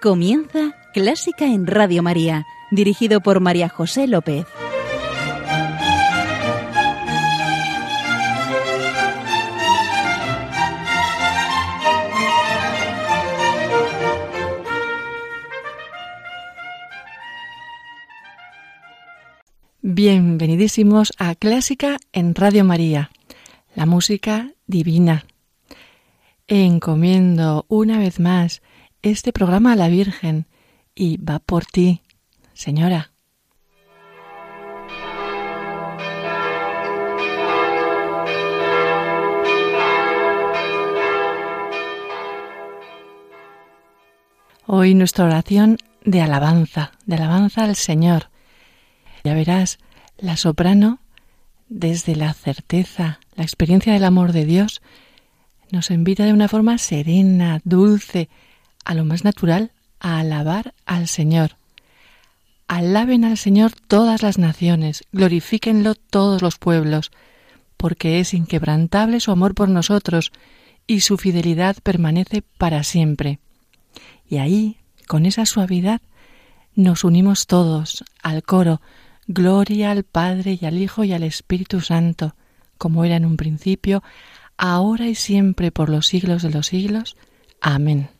Comienza Clásica en Radio María, dirigido por María José López. Bienvenidísimos a Clásica en Radio María, la música divina. Encomiendo una vez más este programa a la Virgen y va por ti, señora. Hoy nuestra oración de alabanza, de alabanza al Señor. Ya verás, la soprano, desde la certeza, la experiencia del amor de Dios, nos invita de una forma serena, dulce, a lo más natural, a alabar al Señor. Alaben al Señor todas las naciones, glorifíquenlo todos los pueblos, porque es inquebrantable su amor por nosotros y su fidelidad permanece para siempre. Y ahí, con esa suavidad, nos unimos todos al coro, Gloria al Padre y al Hijo y al Espíritu Santo, como era en un principio, ahora y siempre por los siglos de los siglos. Amén.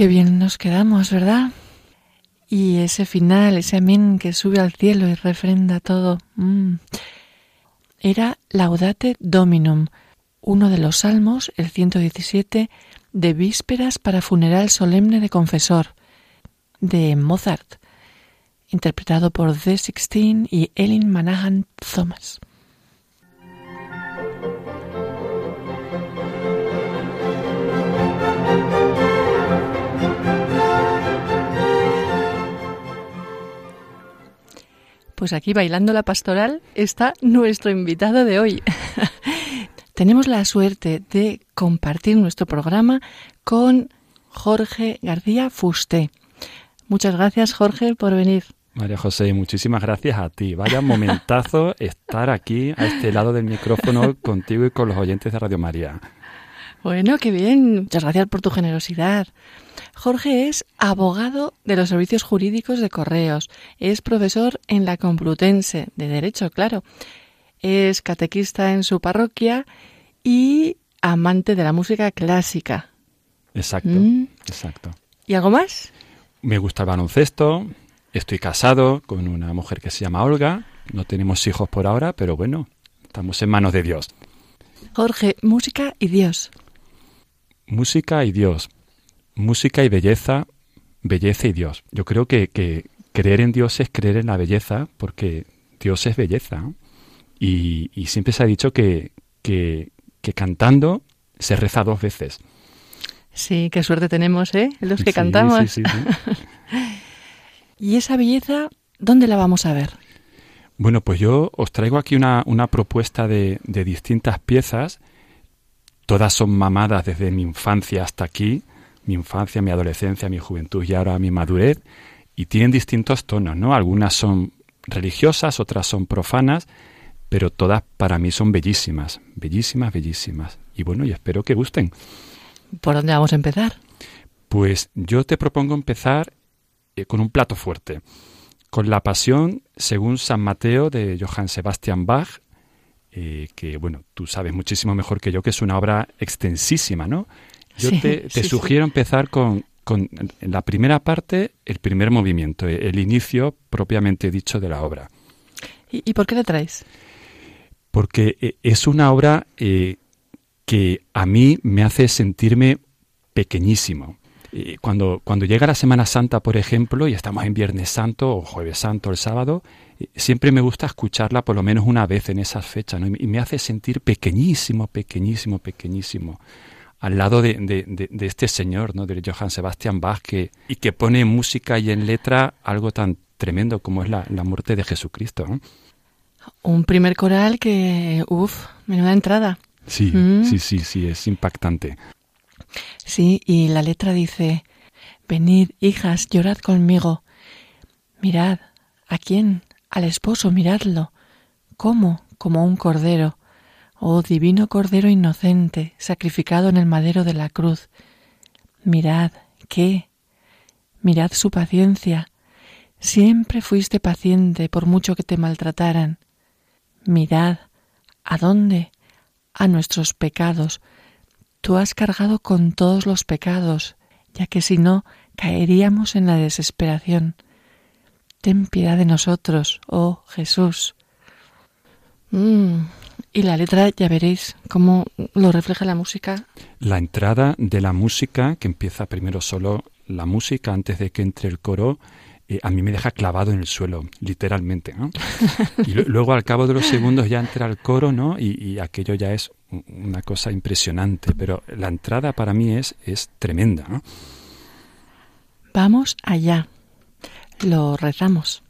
Qué bien nos quedamos, ¿verdad? Y ese final, ese amén que sube al cielo y refrenda todo. Mm. Era Laudate Dominum, uno de los salmos, el 117, de vísperas para funeral solemne de confesor, de Mozart, interpretado por The Sixteen y Ellen Manahan Thomas. Pues aquí bailando la pastoral está nuestro invitado de hoy. Tenemos la suerte de compartir nuestro programa con Jorge García Fusté. Muchas gracias, Jorge, por venir. María José, muchísimas gracias a ti. Vaya momentazo estar aquí a este lado del micrófono contigo y con los oyentes de Radio María. Bueno, qué bien. Muchas gracias por tu generosidad. Jorge es abogado de los servicios jurídicos de correos, es profesor en la Complutense de Derecho, claro, es catequista en su parroquia y amante de la música clásica. Exacto, mm. exacto. ¿Y algo más? Me gusta el baloncesto, estoy casado con una mujer que se llama Olga, no tenemos hijos por ahora, pero bueno, estamos en manos de Dios. Jorge, música y Dios. Música y Dios música y belleza, belleza y Dios. Yo creo que, creer en Dios es creer en la belleza, porque Dios es belleza. Y, siempre se ha dicho que, que, cantando se reza dos veces. Sí, qué suerte tenemos, ¿eh? Los que cantamos. Sí, sí, ¿Y esa belleza, dónde la vamos a ver? Bueno, pues yo os traigo aquí una, una propuesta de, de distintas piezas. Todas son mamadas desde mi infancia hasta aquí mi infancia, mi adolescencia, mi juventud y ahora mi madurez, y tienen distintos tonos, ¿no? Algunas son religiosas, otras son profanas, pero todas para mí son bellísimas, bellísimas, bellísimas. Y bueno, y espero que gusten. ¿Por dónde vamos a empezar? Pues yo te propongo empezar eh, con un plato fuerte, con la Pasión según San Mateo de Johann Sebastian Bach, eh, que bueno, tú sabes muchísimo mejor que yo que es una obra extensísima, ¿no? Yo te, sugiero empezar con, la primera parte, el primer movimiento, el inicio propiamente dicho de la obra. ¿Y, por qué la traes? Porque eh, es una obra eh, que a mí me hace sentirme pequeñísimo. Eh, cuando, cuando llega la Semana Santa, por ejemplo, y estamos en Viernes Santo o Jueves Santo o el sábado, siempre me gusta escucharla por lo menos una vez en esas fechas, y me hace sentir pequeñísimo, pequeñísimo, pequeñísimo al lado de, de, este señor, ¿no? de Johann Sebastian Bach, que, y que pone en música y en letra algo tan tremendo como es la, muerte de Jesucristo. Un primer coral que, uff, menuda entrada. Sí, mm. sí, sí, sí, es impactante. Sí, y la letra dice, venid, hijas, llorad conmigo. Mirad, ¿a quién? Al esposo, miradlo. ¿Cómo? Como un cordero Oh divino Cordero inocente, sacrificado en el madero de la cruz, mirad, ¿qué? Mirad su paciencia. Siempre fuiste paciente por mucho que te maltrataran. Mirad, ¿a dónde? A nuestros pecados. Tú has cargado con todos los pecados, ya que si no, caeríamos en la desesperación. Ten piedad de nosotros, oh Jesús. Mm, y la letra, ya veréis cómo lo refleja la música. La entrada de la música, que empieza primero solo la música antes de que entre el coro, eh, a mí me deja clavado en el suelo, literalmente. y luego al cabo de los segundos ya entra el coro, ¿no? Y, aquello ya es una cosa impresionante. Pero la entrada para mí es, es tremenda. Vamos allá. Lo rezamos.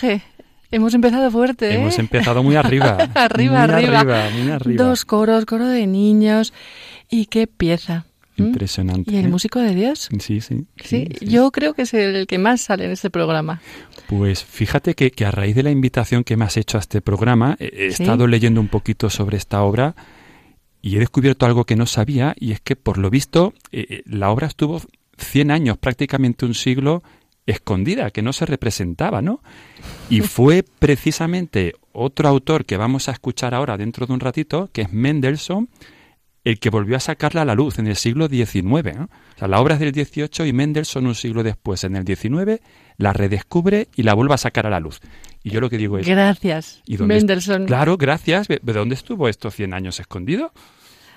Jorge, hemos empezado fuerte. ¿eh? Hemos empezado muy arriba. arriba, muy arriba. arriba. Muy arriba. Dos coros, coro de niños. Y qué pieza. Impresionante. ¿Y el ¿eh? músico de Dios? Sí, sí. Sí, yo creo que es el que más sale en este programa. Pues fíjate que, que a raíz de la invitación que me has hecho a este programa, he, he Sí. estado leyendo un poquito sobre esta obra y he descubierto algo que no sabía y es que por lo visto eh, la obra estuvo 100 años, prácticamente un siglo, escondida, que no se representaba, ¿no? Y fue precisamente otro autor que vamos a escuchar ahora dentro de un ratito, que es Mendelssohn, el que volvió a sacarla a la luz en el siglo XIX. ¿no? O sea, la obra es del XVIII y Mendelssohn un siglo después, en el XIX, la redescubre y la vuelve a sacar a la luz. Y yo lo que digo es... Gracias, ¿y dónde Mendelssohn. Claro, gracias. ¿De de dónde estuvo estos 100 años escondido?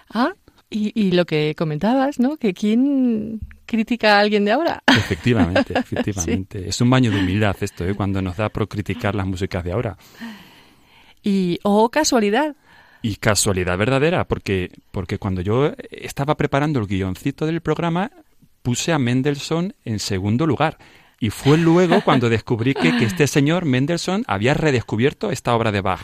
Ah, y, y lo que comentabas, ¿no? Que quién critica a alguien de ahora. Efectivamente, efectivamente. Es un baño de humildad esto, ¿eh? cuando nos da por criticar las músicas de ahora. Y, oh, casualidad. Y casualidad verdadera, porque, porque cuando yo estaba preparando el guioncito del programa, puse a Mendelssohn en segundo lugar. Y fue luego cuando descubrí que, que este señor Mendelssohn había redescubierto esta obra de Bach.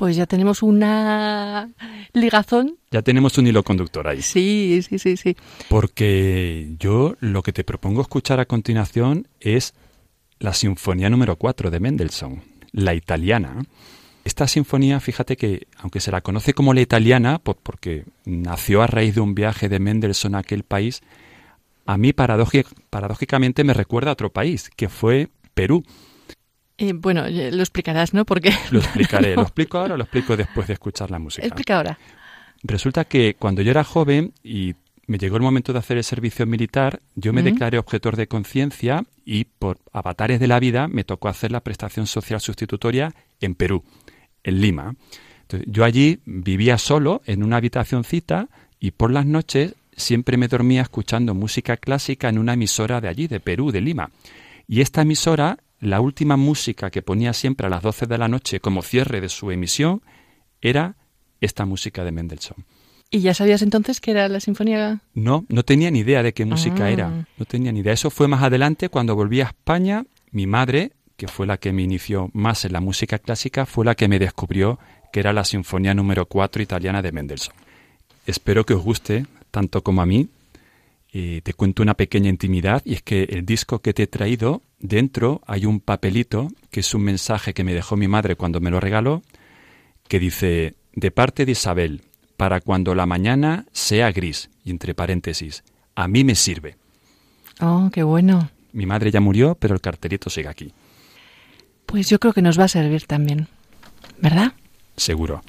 Pues ya tenemos una ligazón. Ya tenemos un hilo conductor ahí. Sí, sí, sí, sí. Porque yo lo que te propongo escuchar a continuación es la Sinfonía número 4 de Mendelssohn, la italiana. Esta sinfonía, fíjate que, aunque se la conoce como la italiana, por- porque nació a raíz de un viaje de Mendelssohn a aquel país, a mí paradóji- paradójicamente me recuerda a otro país, que fue Perú. Eh, bueno, lo explicarás, ¿no? Porque... Lo explicaré. ¿Lo explico ahora o lo explico después de escuchar la música? Explica ahora. Resulta que cuando yo era joven y me llegó el momento de hacer el servicio militar, yo me declaré objetor de conciencia y por avatares de la vida me tocó hacer la prestación social sustitutoria en Perú, en Lima. Entonces, yo allí vivía solo en una habitacioncita y por las noches siempre me dormía escuchando música clásica en una emisora de allí, de Perú, de Lima. Y esta emisora, la última música que ponía siempre a las 12 de la noche como cierre de su emisión, era esta música de Mendelssohn. ¿Y ya sabías entonces que era la sinfonía? No, no tenía ni idea de qué música Ah. era. No tenía ni idea. Eso fue más adelante cuando volví a España. Mi madre, que fue la que me inició más en la música clásica, fue la que me descubrió que era la Sinfonía número 4 italiana de Mendelssohn. Espero que os guste tanto como a mí. Eh, te cuento una pequeña intimidad y es que el disco que te he traído, dentro hay un papelito que es un mensaje que me dejó mi madre cuando me lo regaló, que dice, de parte de Isabel, para cuando la mañana sea gris, y entre paréntesis, a mí me sirve. Oh, qué bueno. Mi madre ya murió, pero el cartelito sigue aquí, Pues yo creo que nos va a servir también. ¿Verdad? seguro.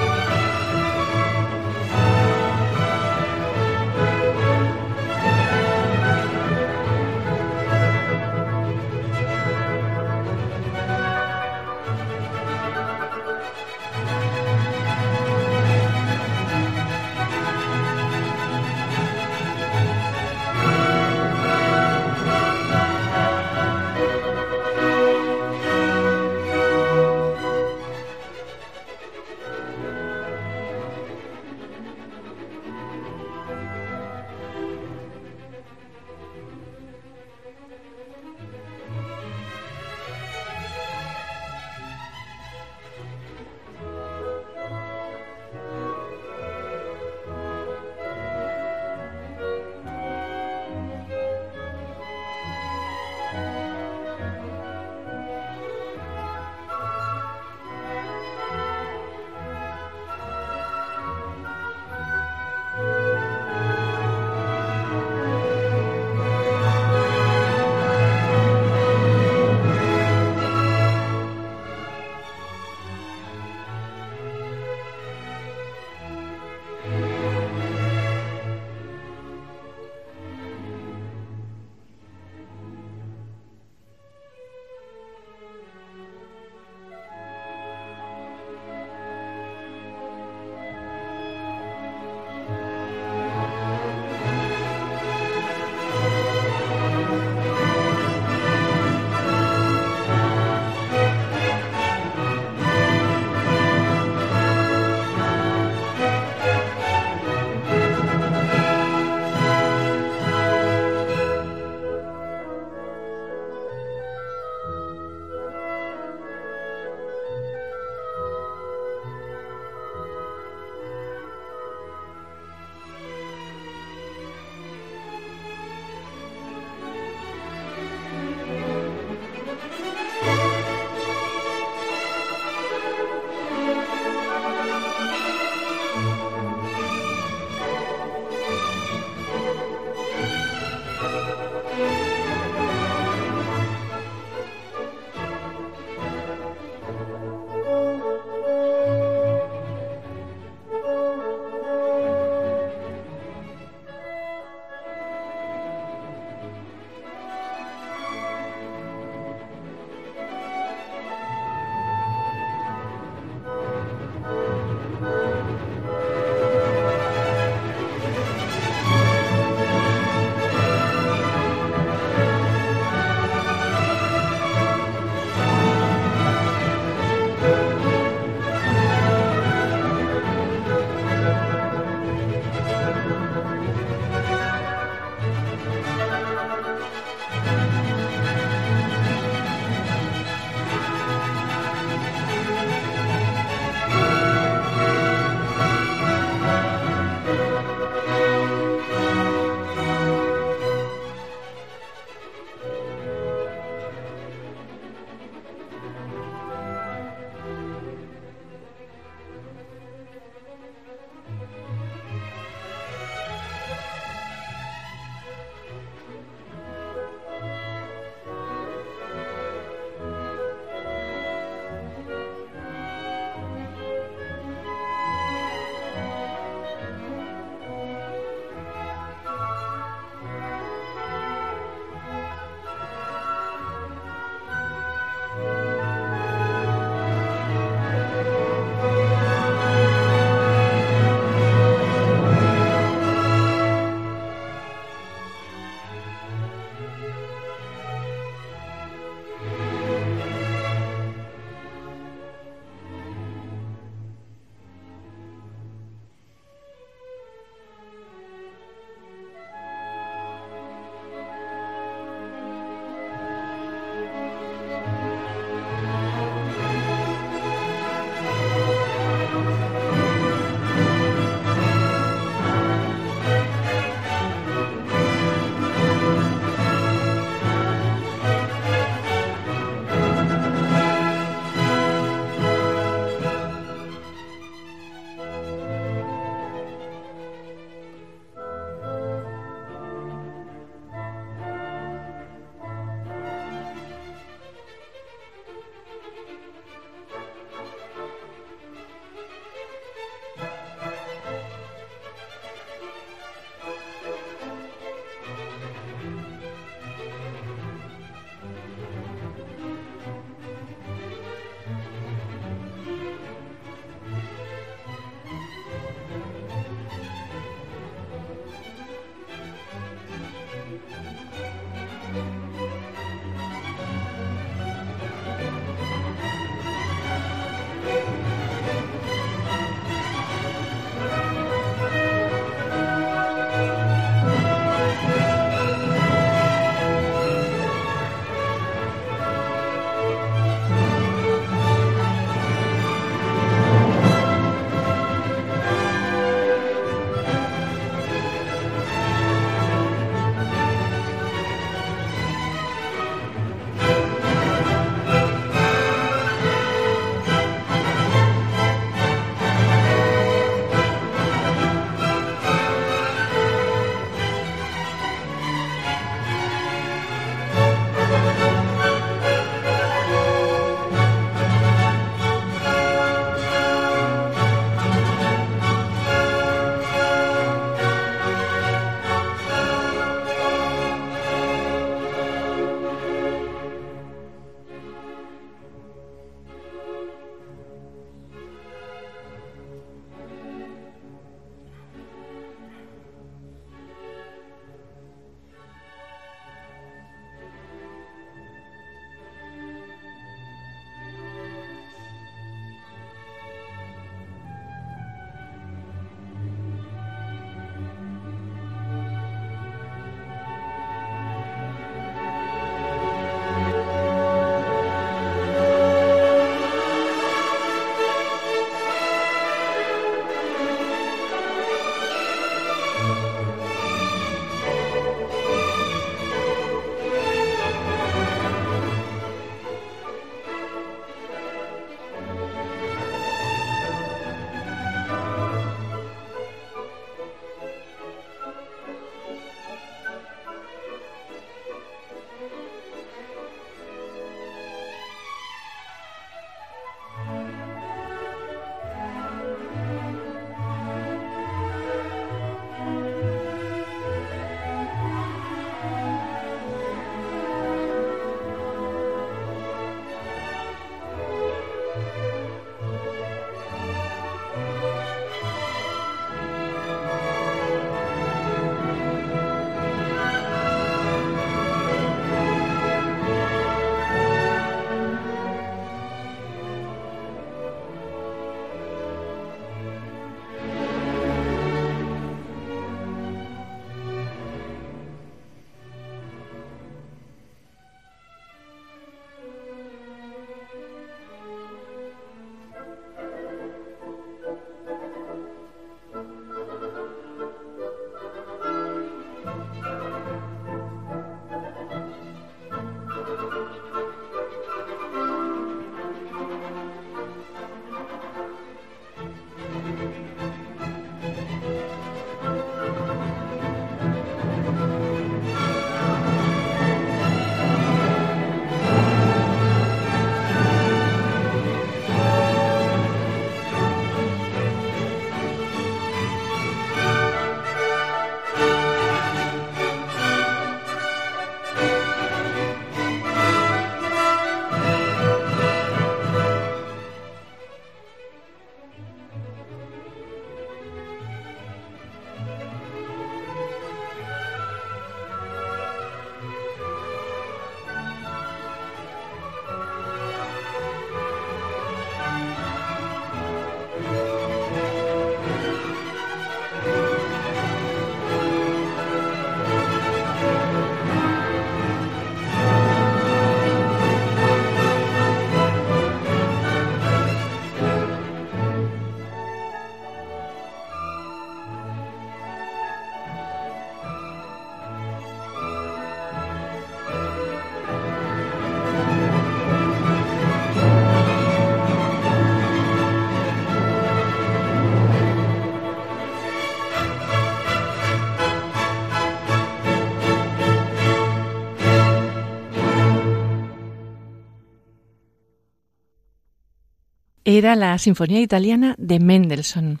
Era la Sinfonía Italiana de Mendelssohn.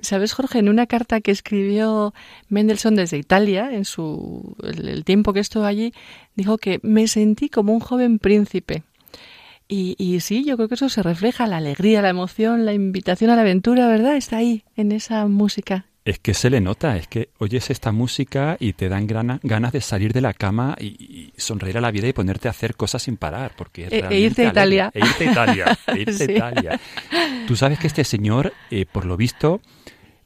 Sabes, Jorge, en una carta que escribió Mendelssohn desde Italia, en su el, tiempo que estuvo allí, dijo que me sentí como un joven príncipe. Y, y, sí, yo creo que eso se refleja, la alegría, la emoción, la invitación a la aventura, ¿verdad? Está ahí, en esa música es que se le nota, es que oyes esta música y te dan ganas de salir de la cama y, sonreír a la vida y ponerte a hacer cosas sin parar, porque es e, e irte a Italia. E irte a Italia. E irte a Italia. Tú sabes que este señor, eh, por lo visto,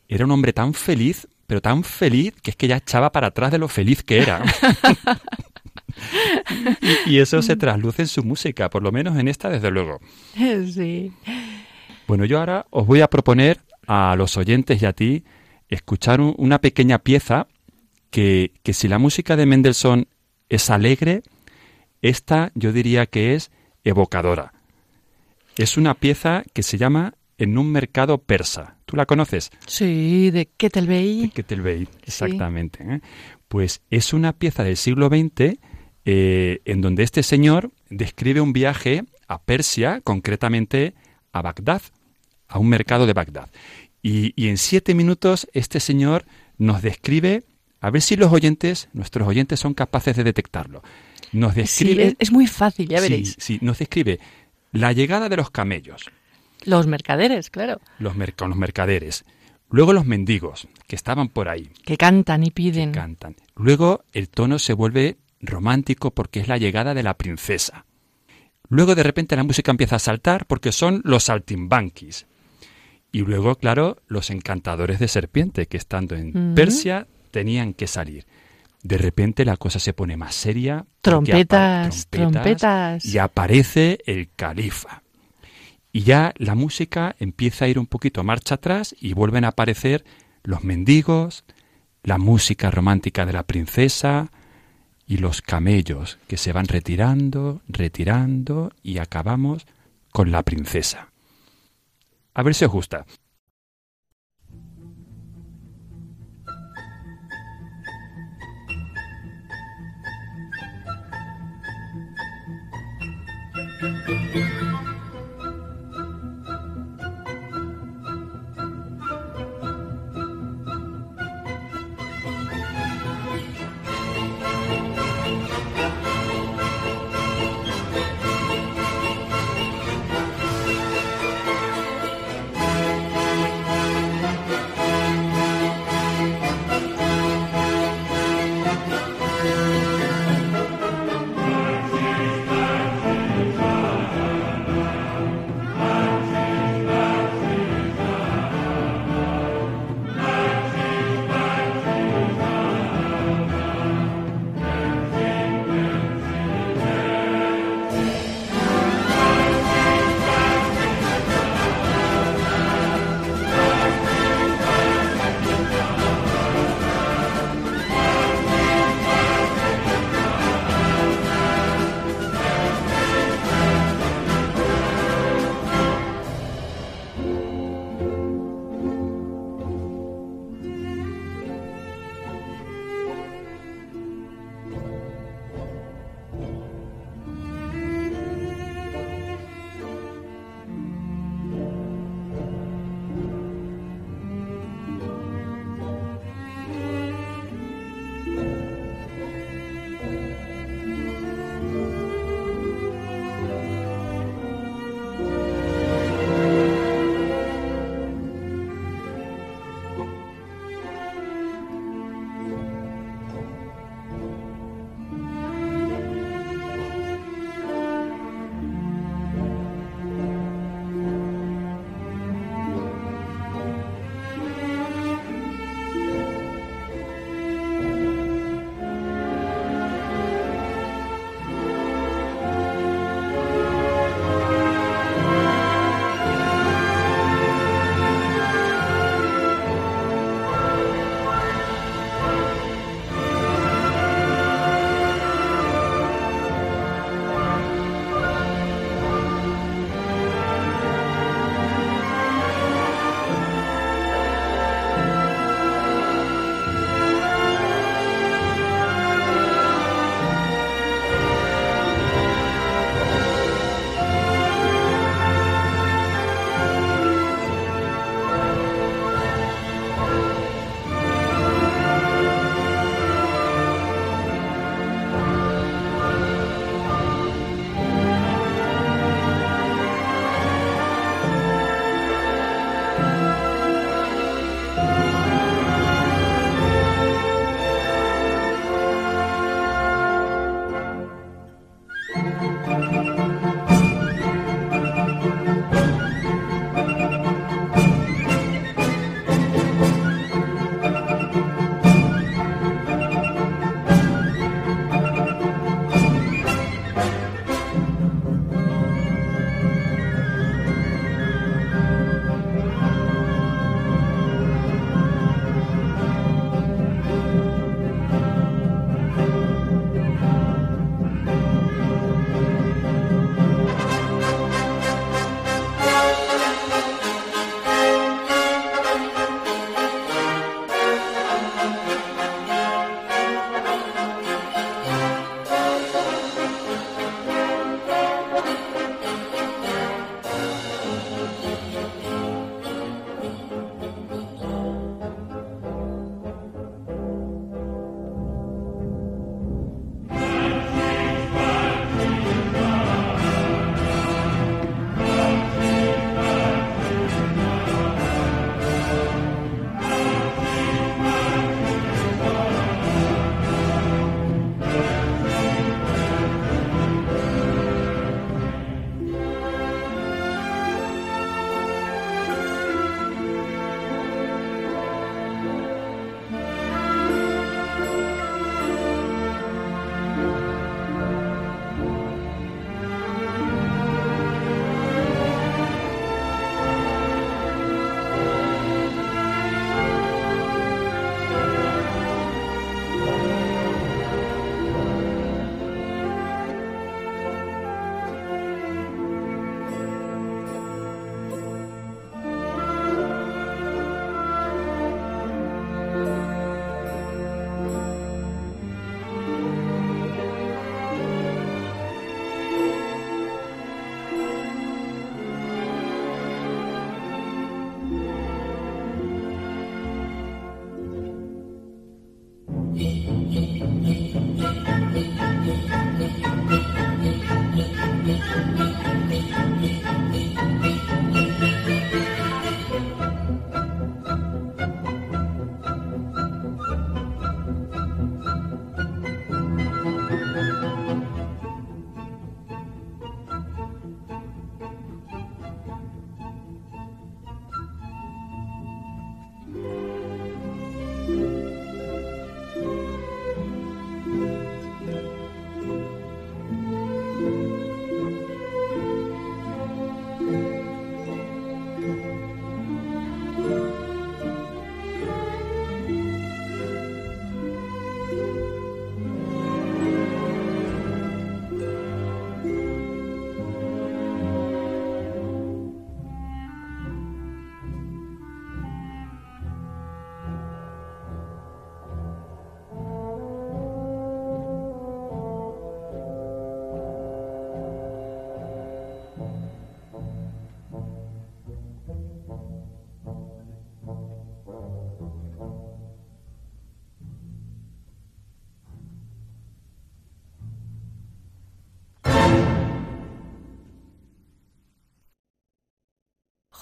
era un hombre tan feliz, pero tan feliz que es que ya echaba para atrás de lo feliz que era. y, y, eso se trasluce en su música, por lo menos en esta, desde luego. Sí. Bueno, yo ahora os voy a proponer a los oyentes y a ti escuchar una pequeña pieza que, que si la música de Mendelssohn es alegre, esta yo diría que es evocadora. Es una pieza que se llama En un mercado persa. ¿Tú la conoces? Sí, de Ketelbey. De Ketelbey, exactamente. ¿eh? Pues es una pieza del siglo XX eh, en donde este señor describe un viaje a Persia, concretamente a Bagdad, a un mercado de Bagdad. Y, en siete minutos este señor nos describe, a ver si los oyentes, nuestros oyentes son capaces de detectarlo. Nos describe... Sí, es, muy fácil, ya veréis. Sí, nos describe la llegada de los camellos. Los mercaderes, claro. Los, los mercaderes. Luego los mendigos, que estaban por ahí. Que cantan y piden. cantan. Luego el tono se vuelve romántico porque es la llegada de la princesa. Luego de repente la música empieza a saltar porque son los saltimbanquis. Y luego, claro, los encantadores de serpiente, que estando en Persia tenían que salir. De repente la cosa se pone más seria. Trompetas, trompetas, Y aparece el califa. Y ya la música empieza a ir un poquito marcha atrás y vuelven a aparecer los mendigos, la música romántica de la princesa y los camellos que se van retirando, retirando y acabamos con la princesa. A ver si os gusta.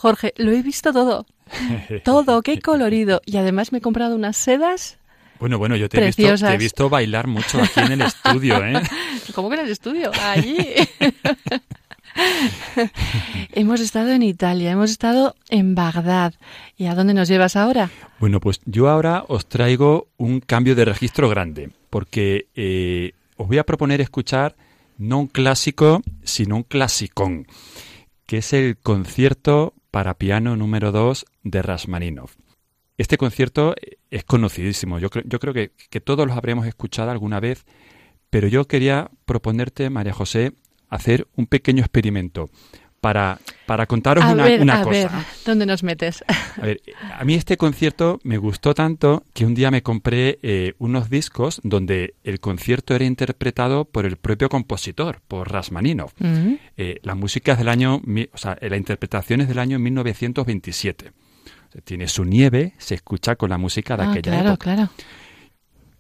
Jorge, lo he visto todo. todo, qué colorido. Y además me he comprado unas sedas. Bueno, bueno, yo te he, visto, te he visto bailar mucho aquí en el estudio, ¿eh? ¿Cómo que en el estudio? Allí. hemos estado en Italia, hemos estado en Bagdad. ¿Y a dónde nos llevas ahora? Bueno, pues yo ahora os traigo un cambio de registro grande, porque eh, os voy a proponer escuchar no un clásico, sino un clasicón, que es el concierto para piano número 2 de Rasmaninov. Este concierto es conocidísimo, yo, creo, yo creo que, que todos los habremos escuchado alguna vez, pero yo quería proponerte, María José, hacer un pequeño experimento para, para contaros una, una a cosa. Ver, ¿dónde nos metes? A ver, a mí este concierto me gustó tanto que un día me compré eh, unos discos donde el concierto era interpretado por el propio compositor, por Rasmaninov. Mm. Eh, la música es del año, o sea, la interpretación es del año 1927. tiene su nieve, se escucha con la música de Ah, aquella claro, época. claro.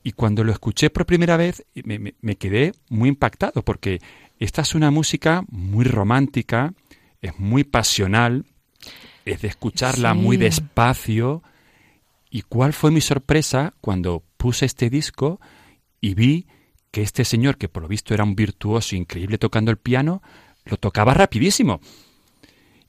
Y cuando lo escuché por primera vez me, me- me quedé muy impactado porque esta es una música muy romántica, es muy pasional, es de escucharla Sí. muy despacio. ¿Y cuál fue mi sorpresa cuando puse este disco y vi que este señor, que por lo visto era un virtuoso increíble tocando el piano, lo tocaba rapidísimo?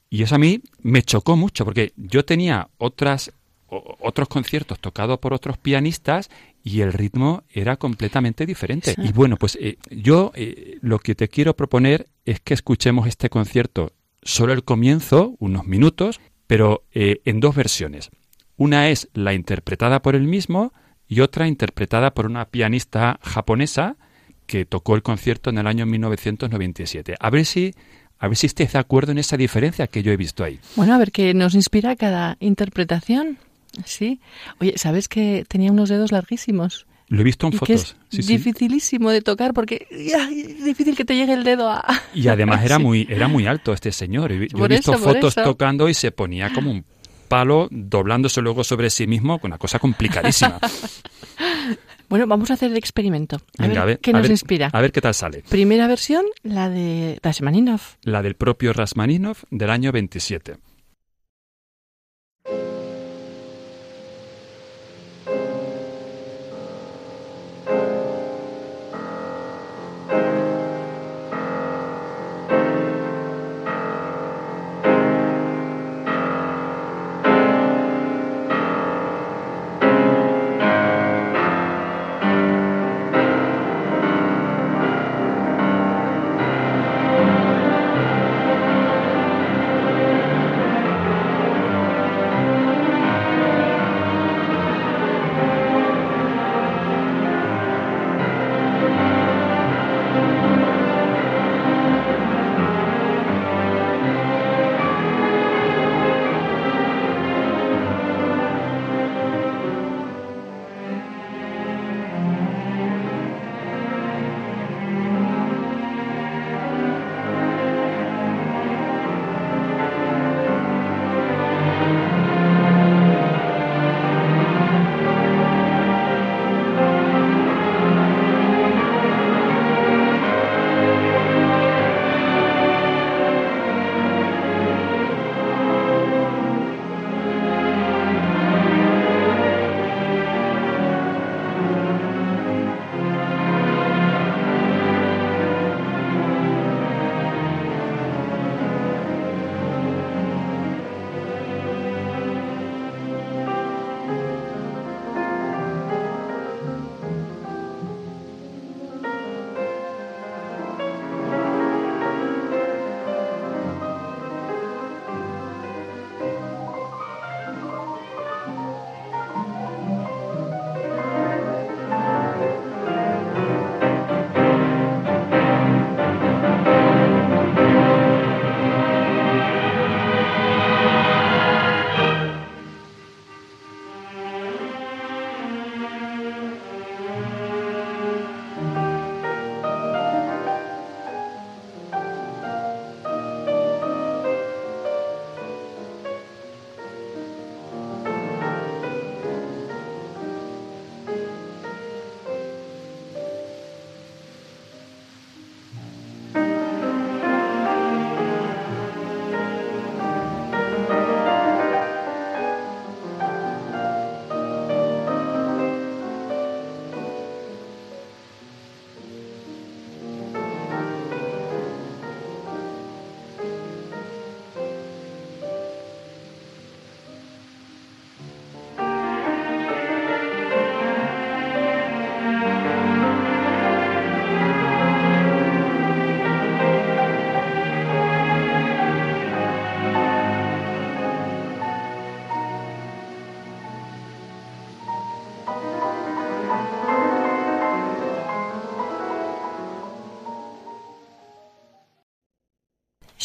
Y eso a mí me chocó mucho, porque yo tenía otras, o- otros conciertos tocados por otros pianistas y el ritmo era completamente diferente. Sí. Y bueno, pues eh, yo eh, lo que te quiero proponer es que escuchemos este concierto solo el comienzo, unos minutos, pero eh, en dos versiones. Una es la interpretada por él mismo y otra interpretada por una pianista japonesa que tocó el concierto en el año 1997. A ver si a ver si estés de acuerdo en esa diferencia que yo he visto ahí. Bueno, a ver qué nos inspira cada interpretación. Sí. Oye, ¿sabes que tenía unos dedos larguísimos? Lo he visto en y que fotos. es sí, sí. dificilísimo de tocar porque ay, es difícil que te llegue el dedo a... Y además era muy era muy alto este señor. Yo Por he visto eso, fotos tocando y se ponía como un palo doblándose luego sobre sí mismo, con una cosa complicadísima. Bueno, vamos a hacer el experimento. A Venga, ver, a ver, qué a nos ver- inspira. A ver qué tal sale. Primera versión, la de Rachmaninov. La del propio Rasmaninov del año 27.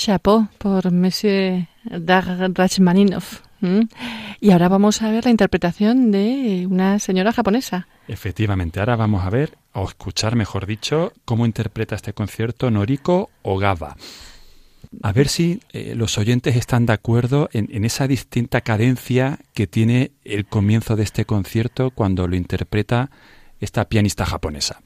Chapeau por Monsieur Rachmaninoff. Y ahora vamos a ver la interpretación de una señora japonesa. Efectivamente, ahora vamos a ver, o escuchar, mejor dicho, cómo interpreta este concierto Noriko Ogawa. A ver si eh, los oyentes están de acuerdo en, esa distinta cadencia que tiene el comienzo de este concierto cuando lo interpreta esta pianista japonesa.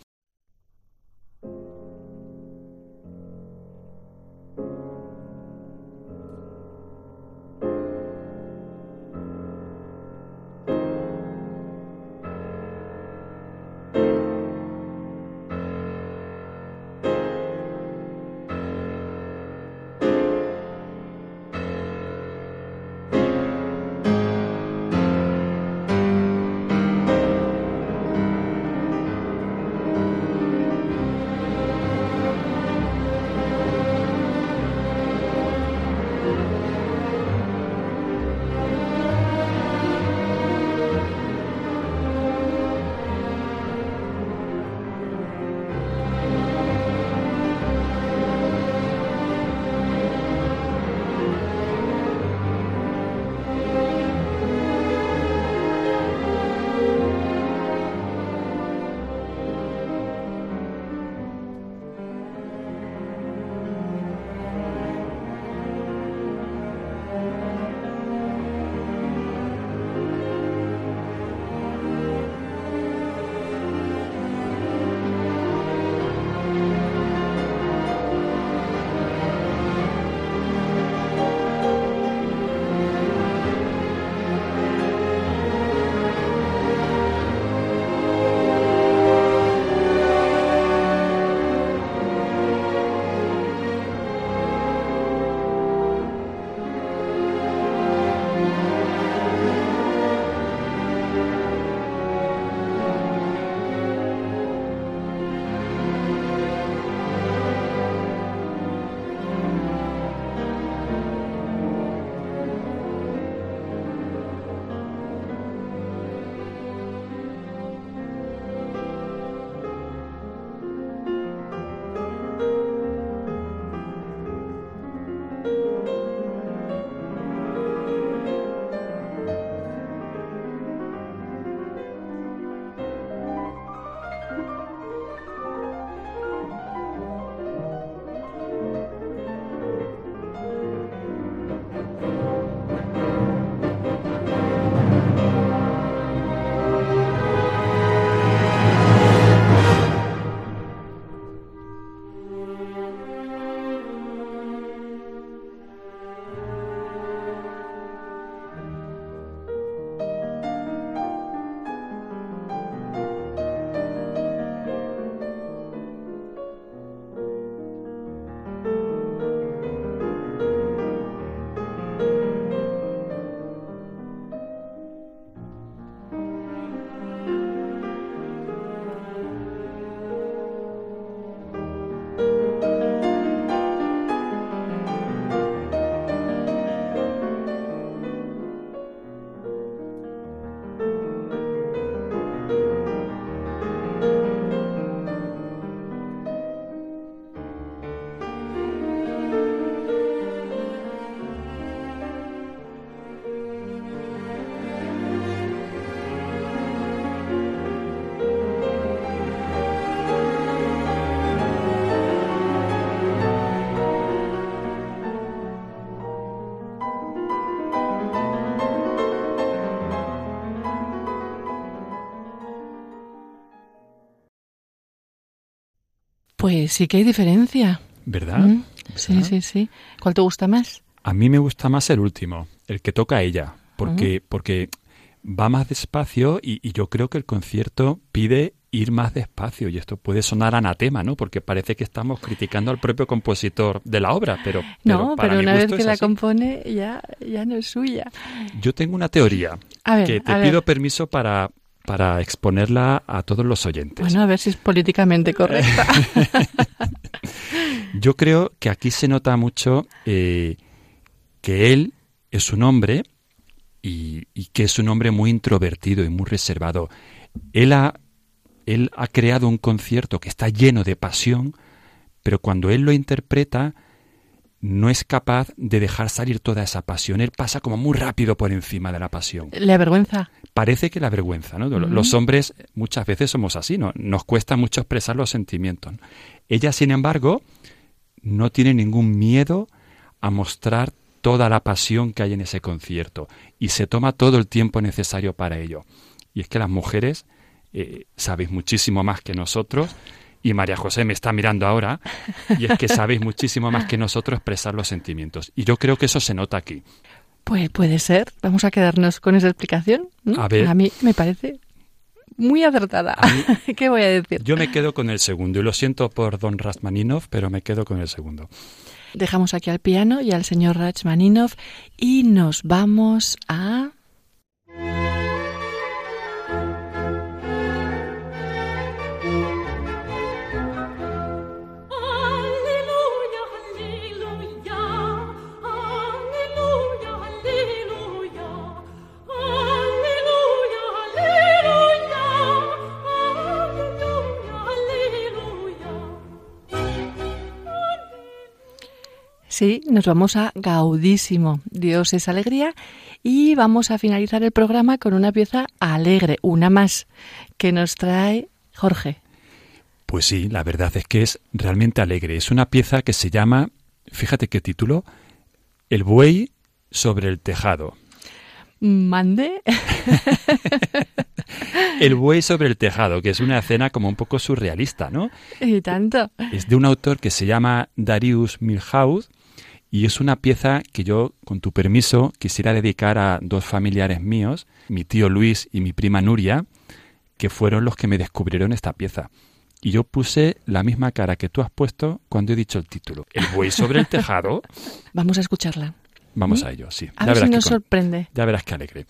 Pues sí que hay diferencia. ¿Verdad? Mm, Sí, sí, sí. ¿Cuál te gusta más? A mí me gusta más el último, el que toca ella, porque, porque va más despacio y, y, yo creo que el concierto pide ir más despacio y esto puede sonar anatema, ¿no? Porque parece que estamos criticando al propio compositor de la obra, pero, pero no, para pero una vez que la así. compone ya ya no es suya. Yo tengo una teoría A ver, que te ver. pido permiso para para exponerla a todos los oyentes. Bueno, a ver si es políticamente correcta. Yo creo que aquí se nota mucho eh, que él es un hombre y, y que es un hombre muy introvertido y muy reservado. Él ha, él ha creado un concierto que está lleno de pasión, pero cuando él lo interpreta, no es capaz de dejar salir toda esa pasión. Él pasa como muy rápido por encima de la pasión. ¿Le avergüenza? Parece que la vergüenza, ¿no? Los hombres muchas veces somos así, ¿no? Nos cuesta mucho expresar los sentimientos. Ella, sin embargo, no tiene ningún miedo a mostrar toda la pasión que hay en ese concierto y se toma todo el tiempo necesario para ello. Y es que las mujeres eh, sabéis muchísimo más que nosotros y María José me está mirando ahora y es que sabéis muchísimo más que nosotros expresar los sentimientos. Y yo creo que eso se nota aquí. Pues puede ser. Vamos a quedarnos con esa explicación. A ver. A mí me parece muy acertada. ¿Qué voy a decir? Yo me quedo con el segundo y lo siento por don Rasmaninov, pero me quedo con el segundo. Dejamos aquí al piano y al señor Rachmaninov y nos vamos a... Sí, nos vamos a Gaudísimo. Dios es alegría. Y vamos a finalizar el programa con una pieza alegre, una más, que nos trae Jorge. Pues sí, la verdad es que es realmente alegre. Es una pieza que se llama, fíjate qué título, El buey sobre el tejado. Mande. el buey sobre el tejado, que es una escena como un poco surrealista, ¿no? Y tanto. Es de un autor que se llama Darius Milhaud y es una pieza que yo, con tu permiso, quisiera dedicar a dos familiares míos, mi tío Luis y mi prima Nuria, que fueron los que me descubrieron esta pieza. Y yo puse la misma cara que tú has puesto cuando he dicho el título. El buey sobre el tejado. Vamos a escucharla. Vamos ¿Mm? a ello, sí. A ver si nos sorprende. Ya verás qué alegre.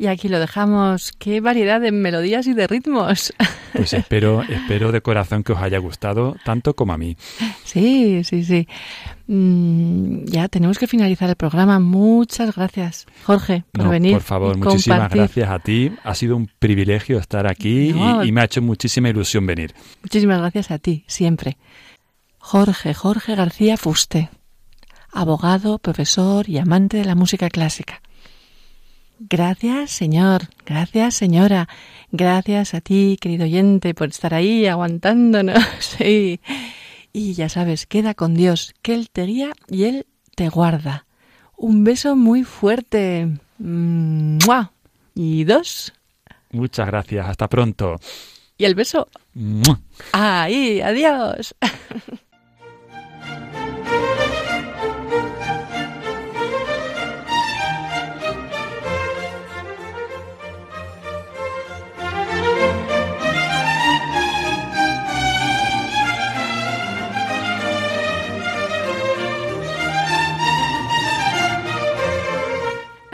Y aquí lo dejamos. Qué variedad de melodías y de ritmos. Pues espero, espero de corazón que os haya gustado tanto como a mí. Sí, sí, sí. Mm, ya tenemos que finalizar el programa. Muchas gracias, Jorge, por venir. Por favor, muchísimas gracias a ti. Ha sido un privilegio estar aquí y, y me ha hecho muchísima ilusión venir. Muchísimas gracias a ti, siempre. Jorge, Jorge García Fuste, abogado, profesor y amante de la música clásica. Gracias, señor. Gracias, señora. Gracias a ti, querido oyente, por estar ahí aguantándonos. Sí. Y ya sabes, queda con Dios, que Él te guía y Él te guarda. Un beso muy fuerte. ¡Mua! Y dos. Muchas gracias. Hasta pronto. Y el beso. Ahí, adiós.